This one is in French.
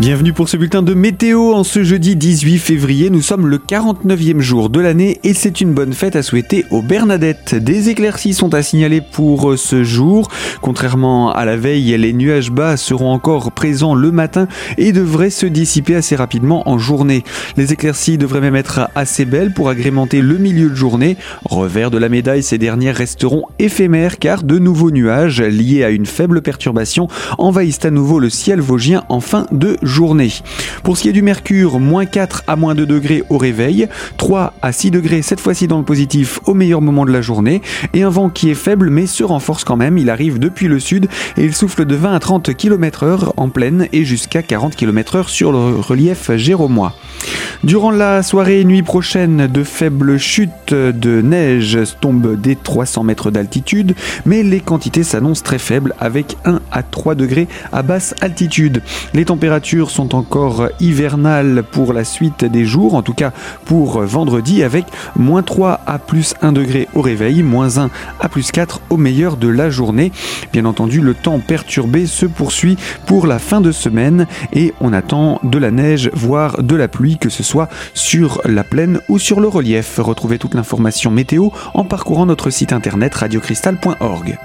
Bienvenue pour ce bulletin de météo en ce jeudi 18 février. Nous sommes le 49e jour de l'année et c'est une bonne fête à souhaiter aux Bernadettes. Des éclaircies sont à signaler pour ce jour. Contrairement à la veille, les nuages bas seront encore présents le matin et devraient se dissiper assez rapidement en journée. Les éclaircies devraient même être assez belles pour agrémenter le milieu de journée. Revers de la médaille, ces dernières resteront éphémères car de nouveaux nuages liés à une faible perturbation envahissent à nouveau le ciel vosgien en fin de journée Pour ce qui est du mercure, moins 4 à moins 2 degrés au réveil, 3 à 6 degrés cette fois-ci dans le positif au meilleur moment de la journée, et un vent qui est faible mais se renforce quand même, il arrive depuis le sud et il souffle de 20 à 30 km heure en pleine et jusqu'à 40 km heure sur le relief géromois. Durant la soirée et nuit prochaine, de faibles chutes de neige tombent des 300 mètres d'altitude, mais les quantités s'annoncent très faibles avec 1 à 3 degrés à basse altitude. Les températures sont encore hivernales pour la suite des jours, en tout cas pour vendredi, avec moins 3 à plus 1 degré au réveil, moins 1 à plus 4 au meilleur de la journée. Bien entendu, le temps perturbé se poursuit pour la fin de semaine et on attend de la neige, voire de la pluie, que ce soit sur la plaine ou sur le relief. Retrouvez toute l'information météo en parcourant notre site internet radiocristal.org.